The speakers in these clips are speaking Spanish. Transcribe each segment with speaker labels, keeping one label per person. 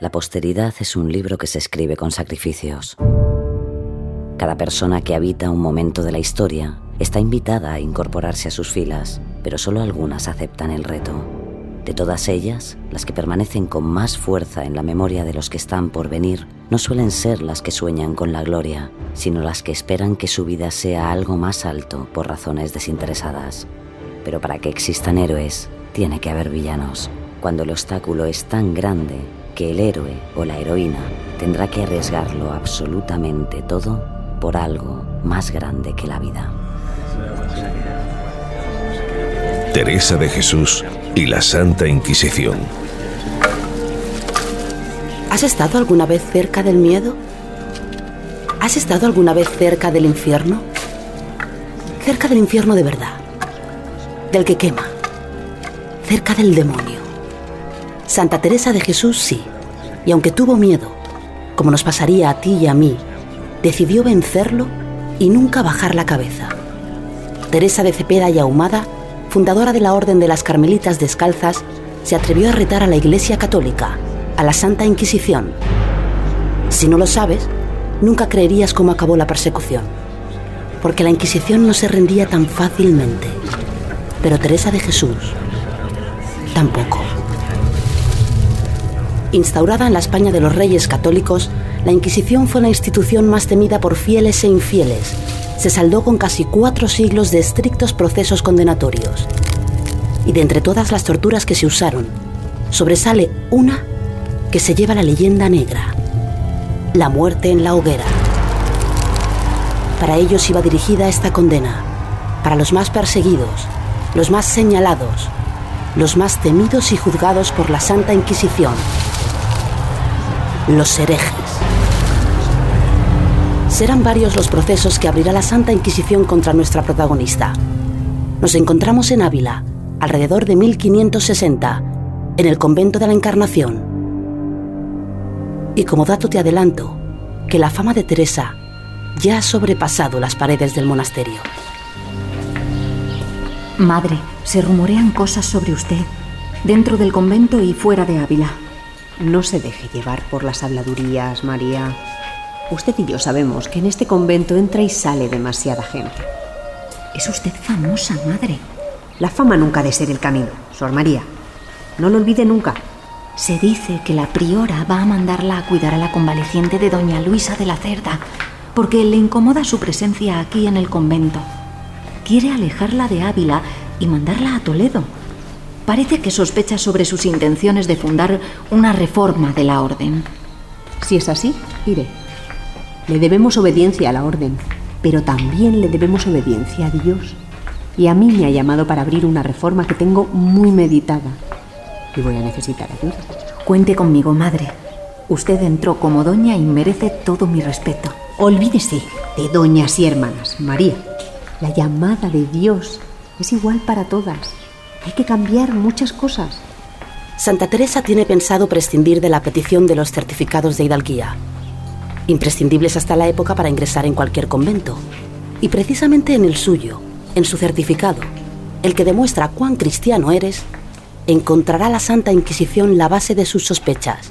Speaker 1: La posteridad es un libro que se escribe con sacrificios. Cada persona que habita un momento de la historia está invitada a incorporarse a sus filas, pero solo algunas aceptan el reto. De todas ellas, las que permanecen con más fuerza en la memoria de los que están por venir no suelen ser las que sueñan con la gloria, sino las que esperan que su vida sea algo más alto por razones desinteresadas. Pero para que existan héroes, tiene que haber villanos. Cuando el obstáculo es tan grande que el héroe o la heroína tendrá que arriesgarlo absolutamente todo por algo más grande que la vida.
Speaker 2: Teresa de Jesús y la Santa Inquisición.
Speaker 3: ¿Has estado alguna vez cerca del miedo? ¿Has estado alguna vez cerca del infierno? Cerca del infierno de verdad, del que quema, cerca del demonio. Santa Teresa de Jesús sí, y aunque tuvo miedo, como nos pasaría a ti y a mí, decidió vencerlo y nunca bajar la cabeza. Teresa de Cepeda y Ahumada, fundadora de la Orden de las Carmelitas Descalzas, se atrevió a retar a la Iglesia Católica, a la Santa Inquisición. Si no lo sabes, nunca creerías cómo acabó la persecución, porque la Inquisición no se rendía tan fácilmente. Pero Teresa de Jesús tampoco. Instaurada en la España de los Reyes Católicos, la Inquisición fue la institución más temida por fieles e infieles. Se saldó con casi cuatro siglos de estrictos procesos condenatorios. Y de entre todas las torturas que se usaron, sobresale una que se lleva la leyenda negra, la muerte en la hoguera. Para ellos iba dirigida esta condena, para los más perseguidos, los más señalados, los más temidos y juzgados por la Santa Inquisición los herejes. Serán varios los procesos que abrirá la Santa Inquisición contra nuestra protagonista. Nos encontramos en Ávila, alrededor de 1560, en el convento de la Encarnación. Y como dato te adelanto que la fama de Teresa ya ha sobrepasado las paredes del monasterio.
Speaker 4: Madre, se rumorean cosas sobre usted, dentro del convento y fuera de Ávila.
Speaker 5: No se deje llevar por las habladurías, María. Usted y yo sabemos que en este convento entra y sale demasiada gente.
Speaker 4: Es usted famosa, madre.
Speaker 5: La fama nunca ha de ser el camino, Sor María. No lo olvide nunca.
Speaker 4: Se dice que la priora va a mandarla a cuidar a la convaleciente de doña Luisa de la Cerda, porque le incomoda su presencia aquí en el convento. Quiere alejarla de Ávila y mandarla a Toledo. Parece que sospecha sobre sus intenciones de fundar una reforma de la orden.
Speaker 5: Si es así, iré. Le debemos obediencia a la orden, pero también le debemos obediencia a Dios. Y a mí me ha llamado para abrir una reforma que tengo muy meditada. Y voy a necesitar ayuda.
Speaker 4: Cuente conmigo, madre. Usted entró como doña y merece todo mi respeto.
Speaker 5: Olvídese de doñas y hermanas, María. La llamada de Dios es igual para todas. Hay que cambiar muchas cosas.
Speaker 3: Santa Teresa tiene pensado prescindir de la petición de los certificados de hidalguía, imprescindibles hasta la época para ingresar en cualquier convento. Y precisamente en el suyo, en su certificado, el que demuestra cuán cristiano eres, encontrará la Santa Inquisición la base de sus sospechas.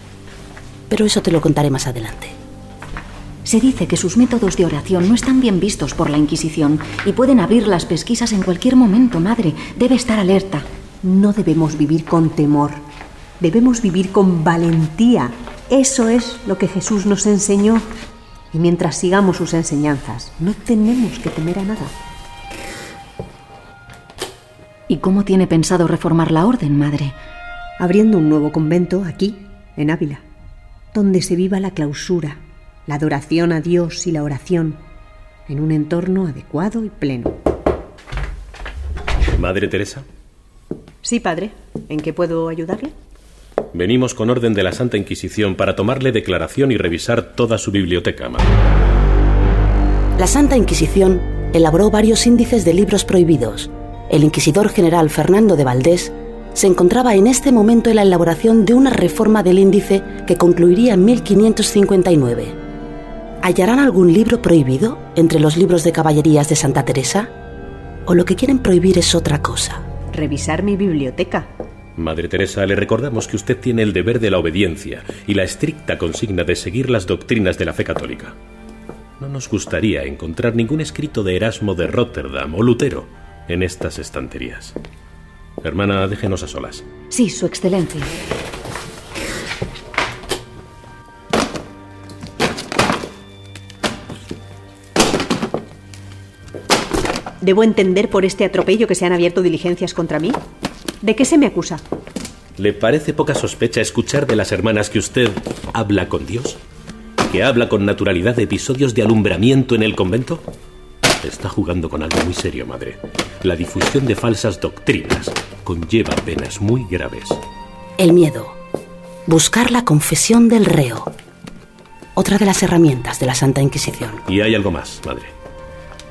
Speaker 3: Pero eso te lo contaré más adelante.
Speaker 4: Se dice que sus métodos de oración no están bien vistos por la Inquisición y pueden abrir las pesquisas en cualquier momento, madre. Debe estar alerta.
Speaker 5: No debemos vivir con temor. Debemos vivir con valentía. Eso es lo que Jesús nos enseñó. Y mientras sigamos sus enseñanzas, no tenemos que temer a nada.
Speaker 4: ¿Y cómo tiene pensado reformar la orden, madre?
Speaker 5: Abriendo un nuevo convento aquí, en Ávila, donde se viva la clausura, la adoración a Dios y la oración en un entorno adecuado y pleno.
Speaker 6: Madre Teresa.
Speaker 5: Sí, padre. ¿En qué puedo ayudarle?
Speaker 6: Venimos con orden de la Santa Inquisición para tomarle declaración y revisar toda su biblioteca, madre.
Speaker 3: La Santa Inquisición elaboró varios índices de libros prohibidos. El inquisidor general Fernando de Valdés se encontraba en este momento en la elaboración de una reforma del índice que concluiría en 1559. ¿Hallarán algún libro prohibido entre los libros de caballerías de Santa Teresa? ¿O lo que quieren prohibir es otra cosa?
Speaker 5: Revisar mi biblioteca.
Speaker 6: Madre Teresa, le recordamos que usted tiene el deber de la obediencia y la estricta consigna de seguir las doctrinas de la fe católica. No nos gustaría encontrar ningún escrito de Erasmo de Rotterdam o Lutero en estas estanterías. Hermana, déjenos a solas.
Speaker 4: Sí, Su Excelencia.
Speaker 5: ¿Debo entender por este atropello que se han abierto diligencias contra mí? ¿De qué se me acusa?
Speaker 6: ¿Le parece poca sospecha escuchar de las hermanas que usted habla con Dios? ¿Que habla con naturalidad de episodios de alumbramiento en el convento? Está jugando con algo muy serio, madre. La difusión de falsas doctrinas conlleva penas muy graves.
Speaker 3: El miedo. Buscar la confesión del reo. Otra de las herramientas de la Santa Inquisición.
Speaker 6: Y hay algo más, madre.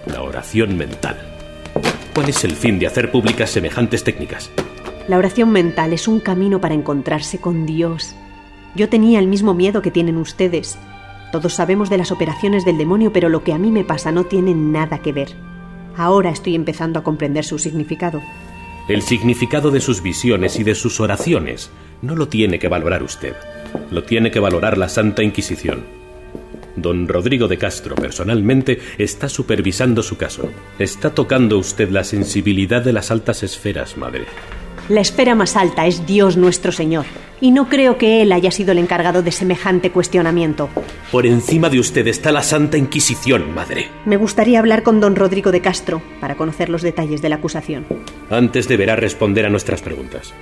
Speaker 6: La oración mental. ¿Cuál es el fin de hacer públicas semejantes técnicas?
Speaker 5: La oración mental es un camino para encontrarse con Dios. Yo tenía el mismo miedo que tienen ustedes. Todos sabemos de las operaciones del demonio, pero lo que a mí me pasa no tiene nada que ver. Ahora estoy empezando a comprender su significado.
Speaker 6: El significado de sus visiones y de sus oraciones no lo tiene que valorar usted. Lo tiene que valorar la Santa Inquisición. Don Rodrigo de Castro personalmente está supervisando su caso. Está tocando usted la sensibilidad de las altas esferas, madre.
Speaker 5: La esfera más alta es Dios nuestro Señor, y no creo que Él haya sido el encargado de semejante cuestionamiento.
Speaker 6: Por encima de usted está la Santa Inquisición, madre.
Speaker 5: Me gustaría hablar con don Rodrigo de Castro para conocer los detalles de la acusación.
Speaker 6: Antes deberá responder a nuestras preguntas.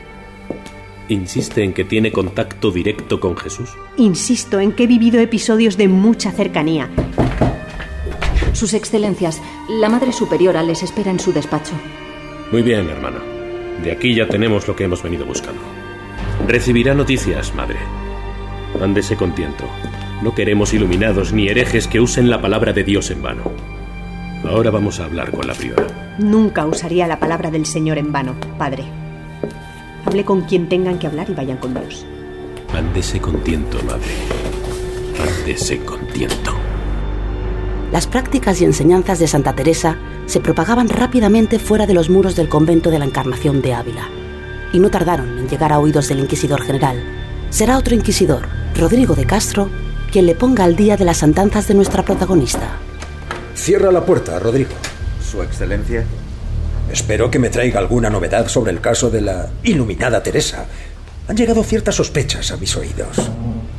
Speaker 6: ¿Insiste en que tiene contacto directo con Jesús?
Speaker 5: Insisto en que he vivido episodios de mucha cercanía.
Speaker 4: Sus Excelencias, la Madre Superiora les espera en su despacho.
Speaker 6: Muy bien, hermano. De aquí ya tenemos lo que hemos venido buscando. Recibirá noticias, madre. Ándese con tiento. No queremos iluminados ni herejes que usen la palabra de Dios en vano. Ahora vamos a hablar con la priora.
Speaker 5: Nunca usaría la palabra del Señor en vano, padre. Hable con quien tengan que hablar y vayan con Dios.
Speaker 6: Ándese con tiento, madre. Ándese con tiento.
Speaker 3: Las prácticas y enseñanzas de Santa Teresa se propagaban rápidamente fuera de los muros del convento de la Encarnación de Ávila. Y no tardaron en llegar a oídos del inquisidor general. Será otro inquisidor, Rodrigo de Castro, quien le ponga al día de las andanzas de nuestra protagonista.
Speaker 7: Cierra la puerta, Rodrigo.
Speaker 8: Su Excelencia.
Speaker 7: Espero que me traiga alguna novedad sobre el caso de la iluminada Teresa. Han llegado ciertas sospechas a mis oídos.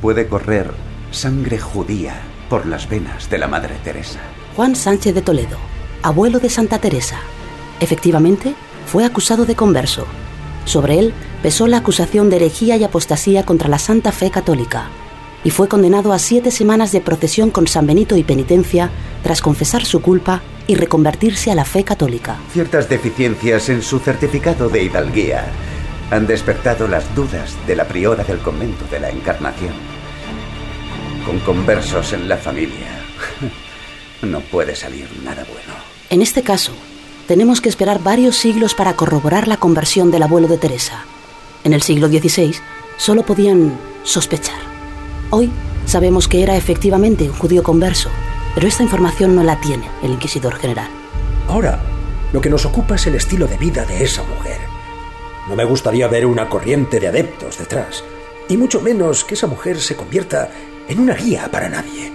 Speaker 8: Puede correr sangre judía por las venas de la Madre Teresa.
Speaker 3: Juan Sánchez de Toledo, abuelo de Santa Teresa. Efectivamente, fue acusado de converso. Sobre él pesó la acusación de herejía y apostasía contra la Santa Fe Católica y fue condenado a siete semanas de procesión con San Benito y penitencia tras confesar su culpa y reconvertirse a la fe católica.
Speaker 8: Ciertas deficiencias en su certificado de hidalguía han despertado las dudas de la priora del convento de la Encarnación. Con conversos en la familia, no puede salir nada bueno.
Speaker 3: En este caso, tenemos que esperar varios siglos para corroborar la conversión del abuelo de Teresa. En el siglo XVI solo podían sospechar. Hoy sabemos que era efectivamente un judío converso, pero esta información no la tiene el inquisidor general.
Speaker 7: Ahora, lo que nos ocupa es el estilo de vida de esa mujer. No me gustaría ver una corriente de adeptos detrás, y mucho menos que esa mujer se convierta en una guía para nadie.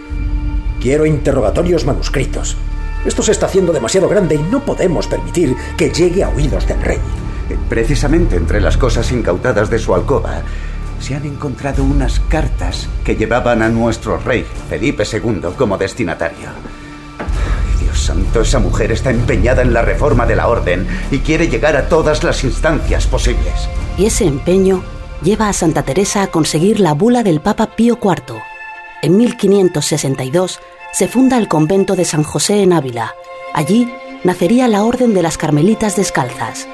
Speaker 7: Quiero interrogatorios manuscritos. Esto se está haciendo demasiado grande y no podemos permitir que llegue a oídos del rey.
Speaker 8: Precisamente entre las cosas incautadas de su alcoba se han encontrado unas cartas que llevaban a nuestro rey, Felipe II, como destinatario. Dios santo, esa mujer está empeñada en la reforma de la orden y quiere llegar a todas las instancias posibles.
Speaker 3: Y ese empeño lleva a Santa Teresa a conseguir la bula del Papa Pío IV. En 1562 se funda el convento de San José en Ávila. Allí nacería la Orden de las Carmelitas Descalzas.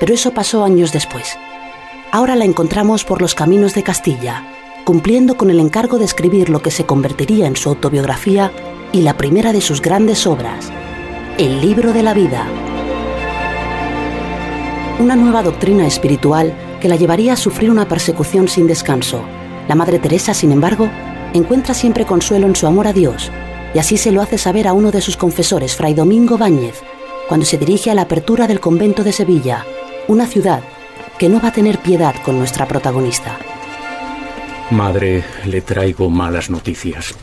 Speaker 3: Pero eso pasó años después. Ahora la encontramos por los caminos de Castilla, cumpliendo con el encargo de escribir lo que se convertiría en su autobiografía y la primera de sus grandes obras, el libro de la vida. Una nueva doctrina espiritual que la llevaría a sufrir una persecución sin descanso. La Madre Teresa, sin embargo, encuentra siempre consuelo en su amor a Dios, y así se lo hace saber a uno de sus confesores, Fray Domingo Báñez, cuando se dirige a la apertura del convento de Sevilla, una ciudad que no va a tener piedad con nuestra protagonista.
Speaker 9: Madre, le traigo malas noticias.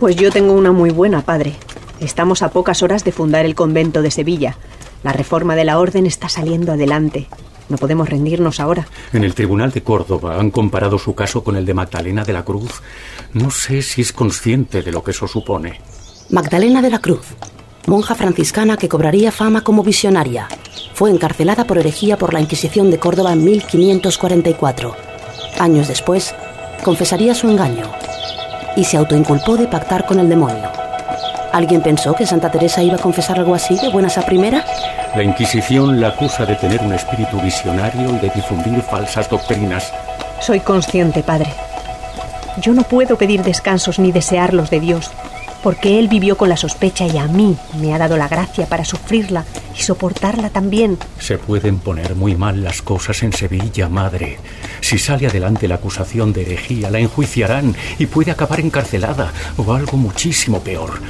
Speaker 5: Pues yo tengo una muy buena, padre. Estamos a pocas horas de fundar el convento de Sevilla. La reforma de la orden está saliendo adelante. No podemos rendirnos ahora.
Speaker 9: En el Tribunal de Córdoba han comparado su caso con el de Magdalena de la Cruz. No sé si es consciente de lo que eso supone.
Speaker 3: Magdalena de la Cruz, monja franciscana que cobraría fama como visionaria, fue encarcelada por herejía por la Inquisición de Córdoba en 1544. Años después, confesaría su engaño y se autoinculpó de pactar con el demonio. ¿Alguien pensó que Santa Teresa iba a confesar algo así de buenas a primeras?
Speaker 9: La Inquisición la acusa de tener un espíritu visionario y de difundir falsas doctrinas.
Speaker 5: Soy consciente, padre. Yo no puedo pedir descansos ni desearlos de Dios, porque Él vivió con la sospecha y a mí me ha dado la gracia para sufrirla y soportarla también.
Speaker 9: Se pueden poner muy mal las cosas en Sevilla, madre. Si sale adelante la acusación de herejía, la enjuiciarán y puede acabar encarcelada o algo muchísimo peor.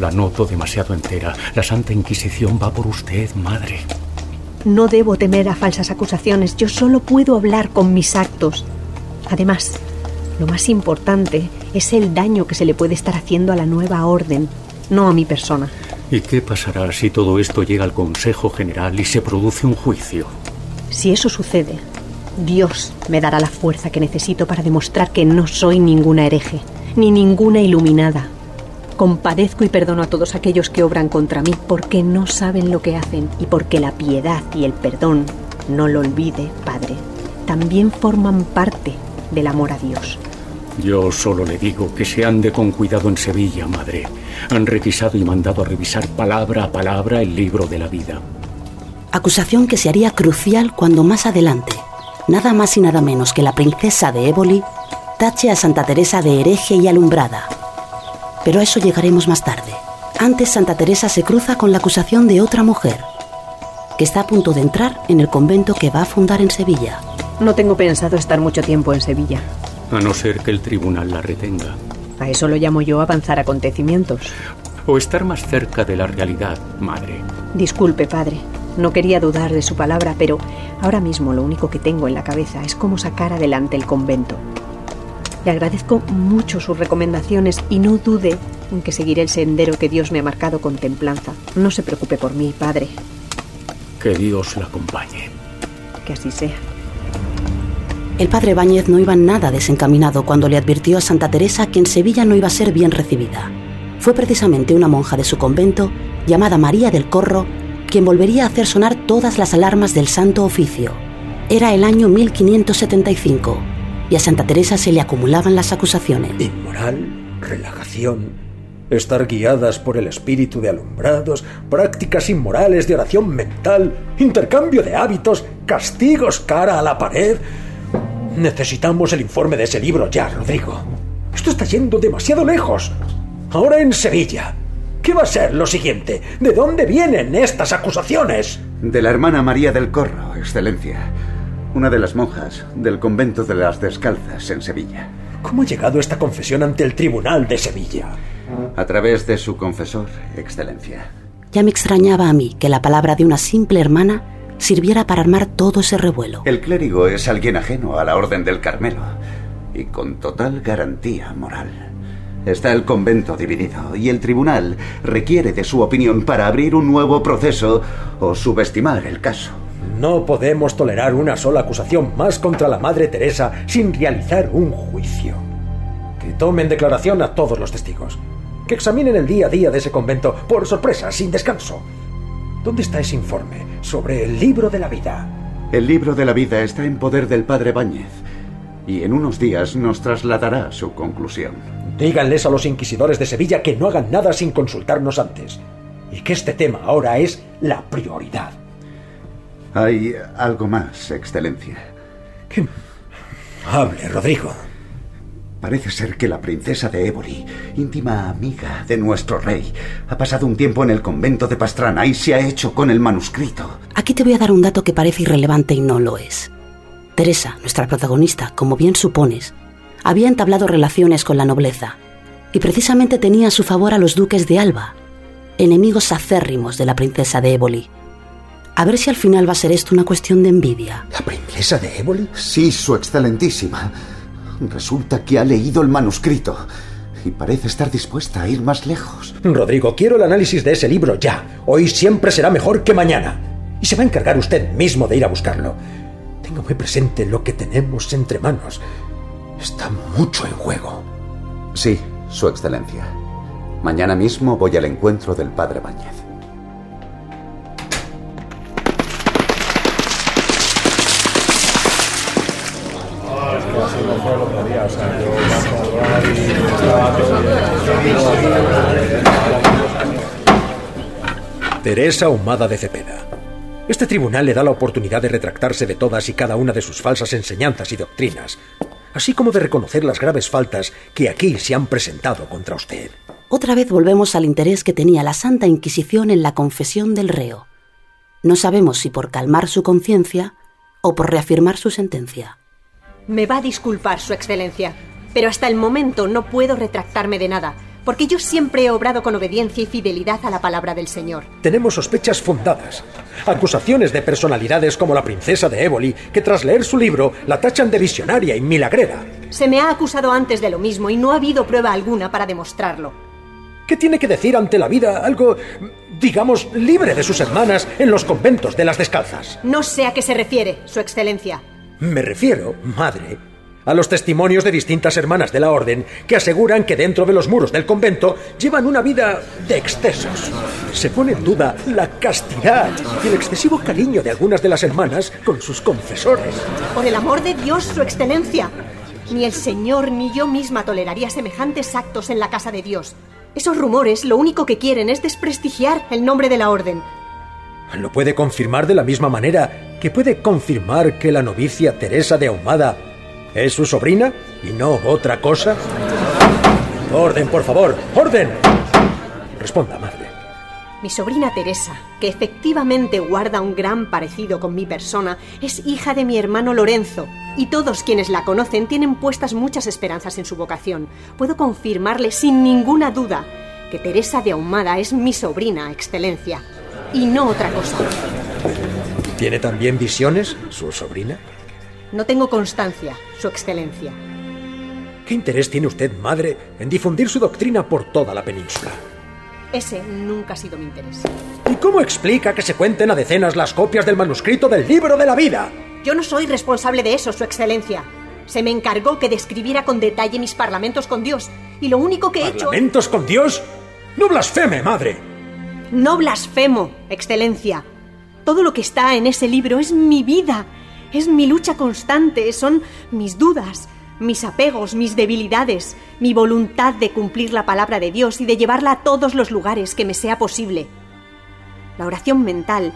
Speaker 9: La noto demasiado entera. La Santa Inquisición va por usted, madre.
Speaker 5: No debo temer a falsas acusaciones. Yo solo puedo hablar con mis actos. Además, lo más importante es el daño que se le puede estar haciendo a la nueva orden, no a mi persona.
Speaker 9: ¿Y qué pasará si todo esto llega al Consejo General y se produce un juicio?
Speaker 5: Si eso sucede, Dios me dará la fuerza que necesito para demostrar que no soy ninguna hereje, ni ninguna iluminada. Compadezco y perdono a todos aquellos que obran contra mí porque no saben lo que hacen y porque la piedad y el perdón, no lo olvide, Padre, también forman parte del amor a Dios.
Speaker 9: Yo solo le digo que se ande con cuidado en Sevilla, madre. Han requisado y mandado a revisar palabra a palabra el libro de la vida.
Speaker 3: Acusación que se haría crucial cuando más adelante, nada más y nada menos que la princesa de Éboli, tache a Santa Teresa de hereje y alumbrada. Pero a eso llegaremos más tarde. Antes Santa Teresa se cruza con la acusación de otra mujer, que está a punto de entrar en el convento que va a fundar en Sevilla.
Speaker 5: No tengo pensado estar mucho tiempo en Sevilla.
Speaker 9: A no ser que el tribunal la retenga.
Speaker 5: A eso lo llamo yo avanzar acontecimientos.
Speaker 9: O estar más cerca de la realidad, madre.
Speaker 5: Disculpe, padre. No quería dudar de su palabra, pero ahora mismo lo único que tengo en la cabeza es cómo sacar adelante el convento. Le agradezco mucho sus recomendaciones y no dude en que seguiré el sendero que Dios me ha marcado con templanza. No se preocupe por mí, padre.
Speaker 9: Que Dios la acompañe.
Speaker 5: Que así sea.
Speaker 3: El padre Báñez no iba nada desencaminado cuando le advirtió a Santa Teresa que en Sevilla no iba a ser bien recibida. Fue precisamente una monja de su convento, llamada María del Corro, quien volvería a hacer sonar todas las alarmas del santo oficio. Era el año 1575 y a Santa Teresa se le acumulaban las acusaciones.
Speaker 7: Inmoral, relajación, estar guiadas por el espíritu de alumbrados, prácticas inmorales de oración mental, intercambio de hábitos, castigos cara a la pared. Necesitamos el informe de ese libro ya, Rodrigo. Esto está yendo demasiado lejos. Ahora en Sevilla. ¿Qué va a ser lo siguiente? ¿De dónde vienen estas acusaciones?
Speaker 8: De la hermana María del Corro, Excelencia. Una de las monjas del convento de las Descalzas en Sevilla.
Speaker 7: ¿Cómo ha llegado esta confesión ante el Tribunal de Sevilla?
Speaker 8: A través de su confesor, Excelencia.
Speaker 3: Ya me extrañaba a mí que la palabra de una simple hermana sirviera para armar todo ese revuelo.
Speaker 8: El clérigo es alguien ajeno a la Orden del Carmelo y con total garantía moral. Está el convento dividido y el tribunal requiere de su opinión para abrir un nuevo proceso o subestimar el caso.
Speaker 7: No podemos tolerar una sola acusación más contra la Madre Teresa sin realizar un juicio. Que tomen declaración a todos los testigos. Que examinen el día a día de ese convento por sorpresa, sin descanso. ¿Dónde está ese informe sobre el libro de la vida?
Speaker 8: El libro de la vida está en poder del padre Báñez. y en unos días nos trasladará su conclusión.
Speaker 7: Díganles a los inquisidores de Sevilla que no hagan nada sin consultarnos antes y que este tema ahora es la prioridad.
Speaker 8: Hay algo más, Excelencia.
Speaker 7: ¿Qué? Hable, Rodrigo.
Speaker 8: Parece ser que la princesa de Éboli, íntima amiga de nuestro rey, ha pasado un tiempo en el convento de Pastrana y se ha hecho con el manuscrito.
Speaker 3: Aquí te voy a dar un dato que parece irrelevante y no lo es. Teresa, nuestra protagonista, como bien supones, había entablado relaciones con la nobleza y precisamente tenía a su favor a los duques de Alba, enemigos acérrimos de la princesa de Éboli. A ver si al final va a ser esto una cuestión de envidia.
Speaker 7: ¿La princesa de Éboli?
Speaker 8: Sí, su excelentísima. Resulta que ha leído el manuscrito y parece estar dispuesta a ir más lejos.
Speaker 7: Rodrigo, quiero el análisis de ese libro ya. Hoy siempre será mejor que mañana. Y se va a encargar usted mismo de ir a buscarlo. Tengo muy presente lo que tenemos entre manos. Está mucho en juego.
Speaker 8: Sí, Su Excelencia. Mañana mismo voy al encuentro del padre
Speaker 7: Teresa Humada de Cepeda. Este tribunal le da la oportunidad de retractarse de todas y cada una de sus falsas enseñanzas y doctrinas, así como de reconocer las graves faltas que aquí se han presentado contra usted.
Speaker 3: Otra vez volvemos al interés que tenía la Santa Inquisición en la confesión del reo. No sabemos si por calmar su conciencia o por reafirmar su sentencia.
Speaker 5: Me va a disculpar, Su Excelencia, pero hasta el momento no puedo retractarme de nada, porque yo siempre he obrado con obediencia y fidelidad a la palabra del Señor.
Speaker 7: Tenemos sospechas fundadas. Acusaciones de personalidades como la princesa de Éboli, que tras leer su libro la tachan de visionaria y milagrera.
Speaker 5: Se me ha acusado antes de lo mismo y no ha habido prueba alguna para demostrarlo.
Speaker 7: ¿Qué tiene que decir ante la vida algo, digamos, libre de sus hermanas en los conventos de las descalzas?
Speaker 5: No sé a qué se refiere, Su Excelencia.
Speaker 7: Me refiero, madre, a los testimonios de distintas hermanas de la orden que aseguran que dentro de los muros del convento llevan una vida de excesos. Se pone en duda la castidad y el excesivo cariño de algunas de las hermanas con sus confesores.
Speaker 5: Por el amor de Dios, Su Excelencia. Ni el Señor ni yo misma toleraría semejantes actos en la casa de Dios. Esos rumores lo único que quieren es desprestigiar el nombre de la orden.
Speaker 7: Lo puede confirmar de la misma manera que puede confirmar que la novicia Teresa de Ahumada es su sobrina y no otra cosa. Orden, por favor, orden. Responda, madre.
Speaker 5: Mi sobrina Teresa, que efectivamente guarda un gran parecido con mi persona, es hija de mi hermano Lorenzo, y todos quienes la conocen tienen puestas muchas esperanzas en su vocación. Puedo confirmarle sin ninguna duda que Teresa de Ahumada es mi sobrina, Excelencia, y no otra cosa.
Speaker 7: ¿Tiene también visiones, su sobrina?
Speaker 5: No tengo constancia, Su Excelencia.
Speaker 7: ¿Qué interés tiene usted, madre, en difundir su doctrina por toda la península?
Speaker 5: Ese nunca ha sido mi interés.
Speaker 7: ¿Y cómo explica que se cuenten a decenas las copias del manuscrito del libro de la vida?
Speaker 5: Yo no soy responsable de eso, Su Excelencia. Se me encargó que describiera con detalle mis parlamentos con Dios, y lo único que he hecho...
Speaker 7: ¿Parlamentos con Dios? ¡No blasfeme, madre!
Speaker 5: No blasfemo, Excelencia. Todo lo que está en ese libro es mi vida. Es mi lucha constante, son mis dudas, mis apegos, mis debilidades, mi voluntad de cumplir la palabra de Dios y de llevarla a todos los lugares que me sea posible. La oración mental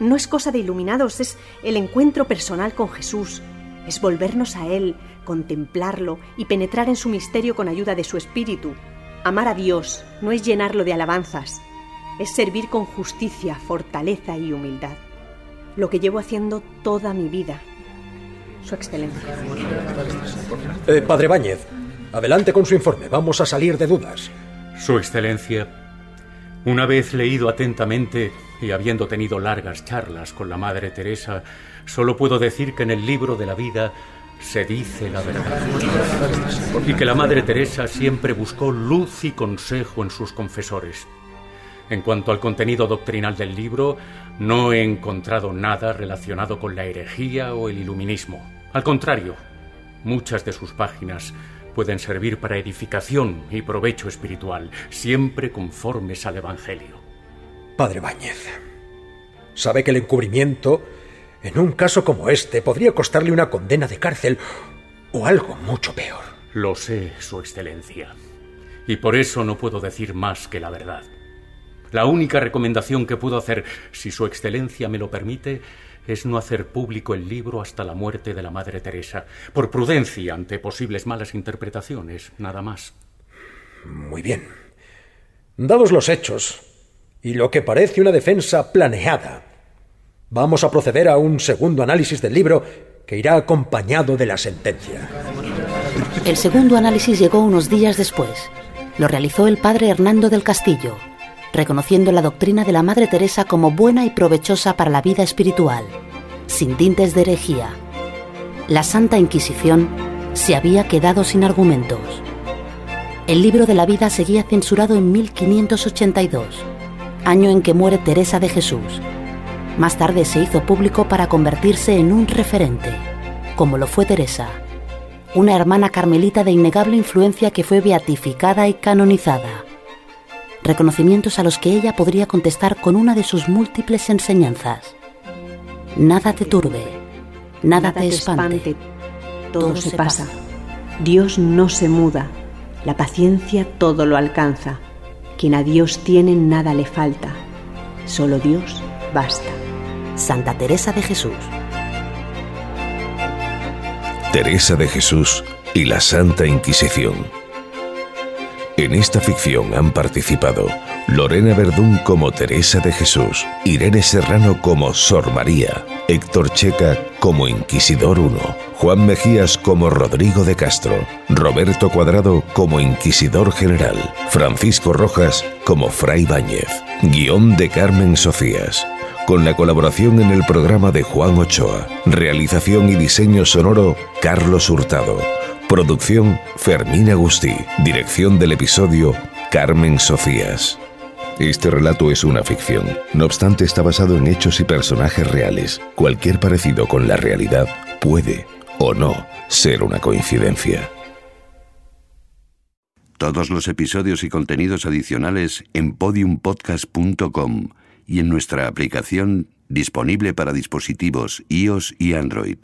Speaker 5: no es cosa de iluminados, es el encuentro personal con Jesús, es volvernos a Él, contemplarlo y penetrar en su misterio con ayuda de su Espíritu. Amar a Dios no es llenarlo de alabanzas, es servir con justicia, fortaleza y humildad. Lo que llevo haciendo toda mi vida. Su Excelencia.
Speaker 7: Eh, padre Báñez, adelante con su informe. Vamos a salir de dudas.
Speaker 9: Su Excelencia, una vez leído atentamente y habiendo tenido largas charlas con la Madre Teresa, solo puedo decir que en el libro de la vida se dice la verdad. Y que la Madre Teresa siempre buscó luz y consejo en sus confesores. En cuanto al contenido doctrinal del libro, no he encontrado nada relacionado con la herejía o el iluminismo. Al contrario, muchas de sus páginas pueden servir para edificación y provecho espiritual, siempre conformes al Evangelio.
Speaker 7: Padre Báñez, sabe que el encubrimiento, en un caso como este, podría costarle una condena de cárcel o algo mucho peor.
Speaker 9: Lo sé, Su Excelencia. Y por eso no puedo decir más que la verdad. La única recomendación que puedo hacer, si Su Excelencia me lo permite, es no hacer público el libro hasta la muerte de la Madre Teresa, por prudencia ante posibles malas interpretaciones, nada más.
Speaker 7: Muy bien. Dados los hechos y lo que parece una defensa planeada, vamos a proceder a un segundo análisis del libro que irá acompañado de la sentencia.
Speaker 3: El segundo análisis llegó unos días después. Lo realizó el padre Hernando del Castillo, reconociendo la doctrina de la Madre Teresa como buena y provechosa para la vida espiritual, sin tintes de herejía. La Santa Inquisición se había quedado sin argumentos. El libro de la vida seguía censurado en 1582, año en que muere Teresa de Jesús. Más tarde se hizo público para convertirse en un referente, como lo fue Teresa, una hermana carmelita de innegable influencia que fue beatificada y canonizada reconocimientos a los que ella podría contestar con una de sus múltiples enseñanzas. Nada te turbe, nada, te espante,
Speaker 5: todo, se pasa. Dios no se muda, la paciencia todo lo alcanza. Quien a Dios tiene nada le falta, solo Dios basta.
Speaker 3: Santa Teresa de Jesús.
Speaker 2: Teresa de Jesús y la Santa Inquisición. En esta ficción han participado Lorena Verdún como Teresa de Jesús, Irene Serrano como Sor María, Héctor Checa como Inquisidor I, Juan Mejías como Rodrigo de Castro, Roberto Cuadrado como Inquisidor General, Francisco Rojas como Fray Báñez, guion de Carmen Sofías, con la colaboración en el programa de Juan Ochoa, realización y diseño sonoro Carlos Hurtado. Producción Fermín Agustí. Dirección del episodio Carmen Sofías. Este relato es una ficción. No obstante, está basado en hechos y personajes reales. Cualquier parecido con la realidad puede o no ser una coincidencia.
Speaker 10: Todos los episodios y contenidos adicionales en podiumpodcast.com y en nuestra aplicación disponible para dispositivos iOS y Android.